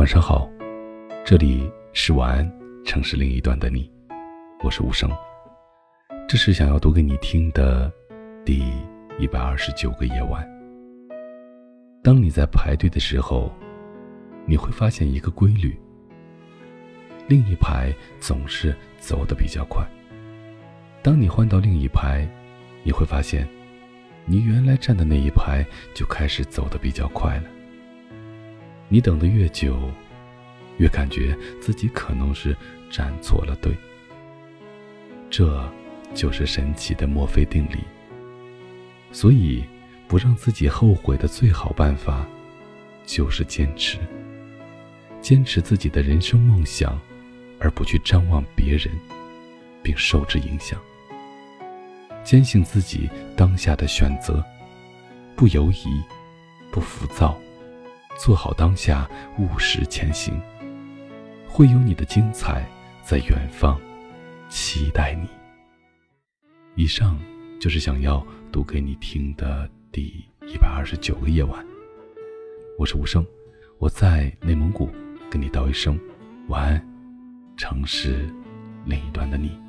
晚上好，这里是晚安城市另一端的你，我是无声。这是想要读给你听的第一百二十九个夜晚。当你在排队的时候，你会发现一个规律：另一排总是走得比较快。当你换到另一排，你会发现，你原来站的那一排就开始走得比较快了。你等得越久，越感觉自己可能是站错了队。这就是神奇的墨菲定理。所以，不让自己后悔的最好办法，就是坚持。坚持自己的人生梦想，而不去张望别人，并受之影响。坚信自己当下的选择，不犹疑，不浮躁。做好当下，务实前行，会有你的精彩在远方期待你。以上就是想要读给你听的第一百二十九个夜晚。我是无声，我在内蒙古跟你道一声晚安，城市另一端的你。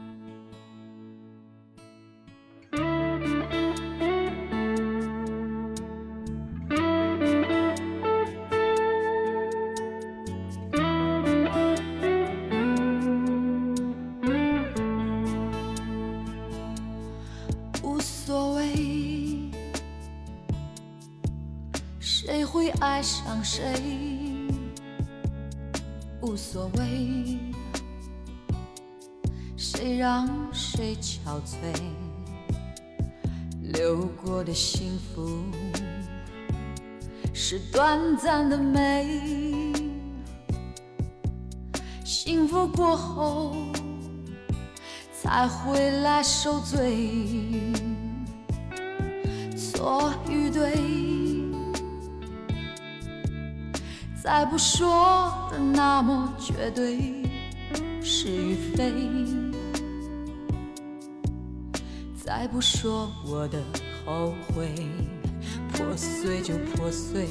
爱上谁？无所谓，谁让谁憔悴？流过的幸福是短暂的美，幸福过后才会来受罪。错与再不说的那么绝对，是与非。再不说我的后悔，破碎就破碎。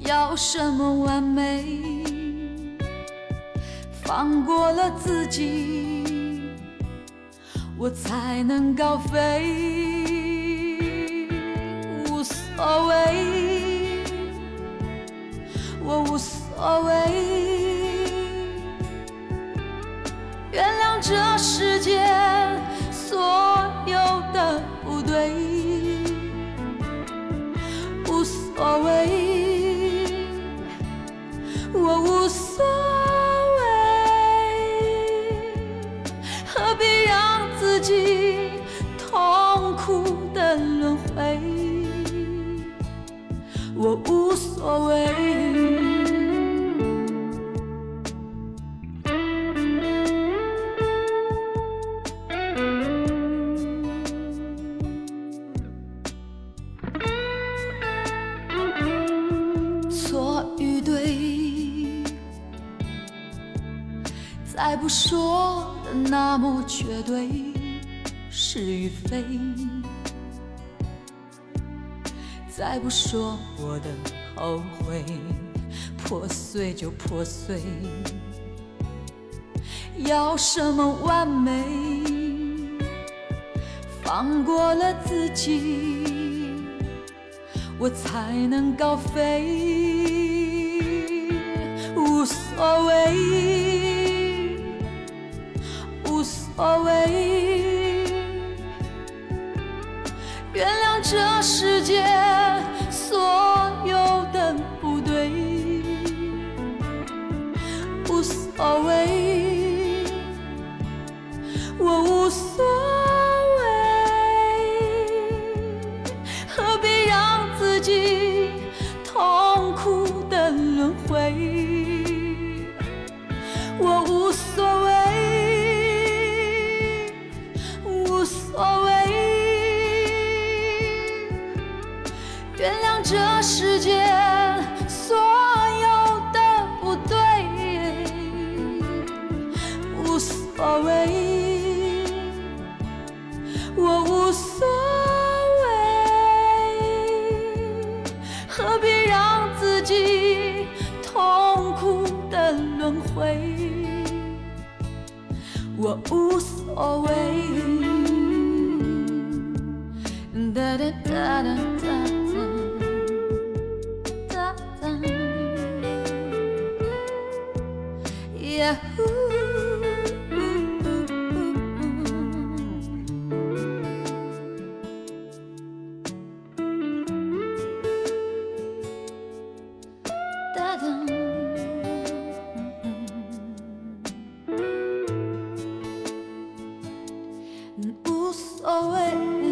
要什么完美？放过了自己，我才能高飞。无所谓，原谅这世界所有的不对，无所谓，我无所谓，何必让自己痛苦的轮回？我无所谓。再不说的那么绝对，是与非。再不说我的后悔，破碎就破碎。要什么完美？放过了自己，我才能高飞。无所谓。所谓，原谅这世界所有的不对，无所谓，我无所谓，何必让自己痛苦的轮回？原谅这世界所有的不对无所谓我无所谓何必让自己痛苦的轮回？我无所谓哒哒哒哒无所谓。